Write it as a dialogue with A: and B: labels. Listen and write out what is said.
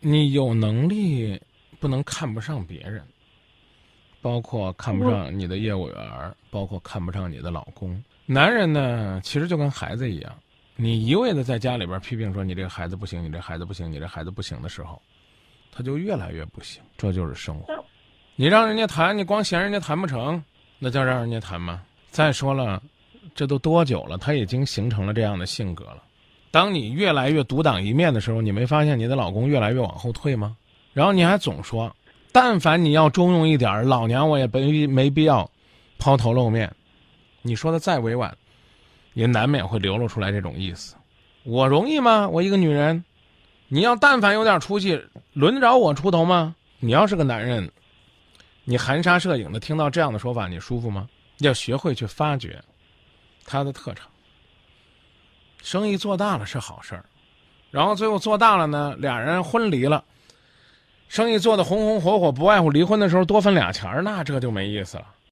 A: 你有能力不能看不上别人，包括看不上你的业务员，包括看不上你的老公。男人呢，其实就跟孩子一样，你一味的在家里边批评说你这个孩子不行，你这孩子不行，你这孩子不行的时候，他就越来越不行。这就是生活。你让人家谈，你光嫌人家谈不成，那叫让人家谈吗？再说了，这都多久了？他已经形成了这样的性格了。当你越来越独当一面的时候，你没发现你的老公越来越往后退吗？然后你还总说，但凡你要中用一点儿，老娘我也没没必要抛头露面。你说的再委婉，也难免会流露出来这种意思。我容易吗？我一个女人，你要但凡有点出息，轮得着我出头吗？你要是个男人，你含沙射影的听到这样的说法，你舒服吗？要学会去发掘他的特长。生意做大了是好事儿，然后最后做大了呢，俩人婚离了，生意做的红红火火，不外乎离婚的时候多分俩钱儿，那这就没意思了。